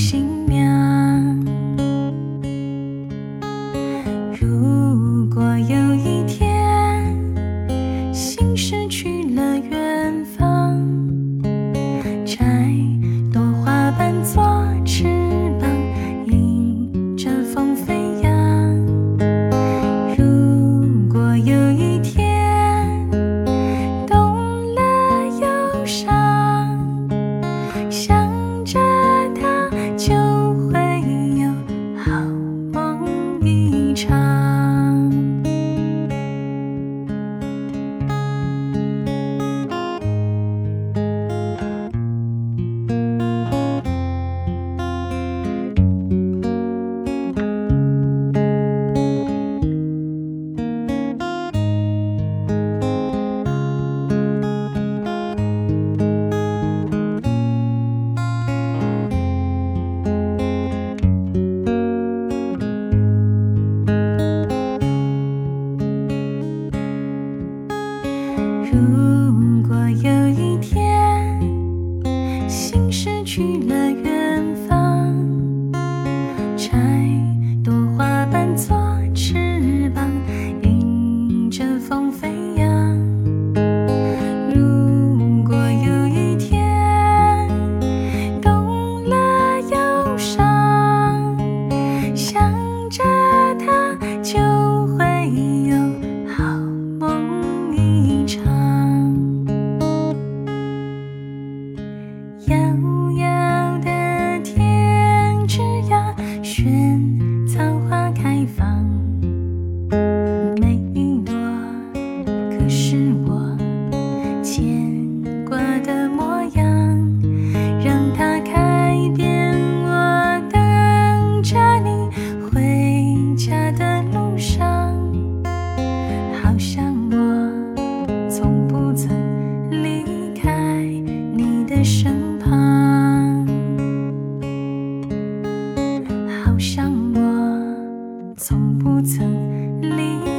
心。长。如果有一天，心失去了。身旁。好像我从不曾离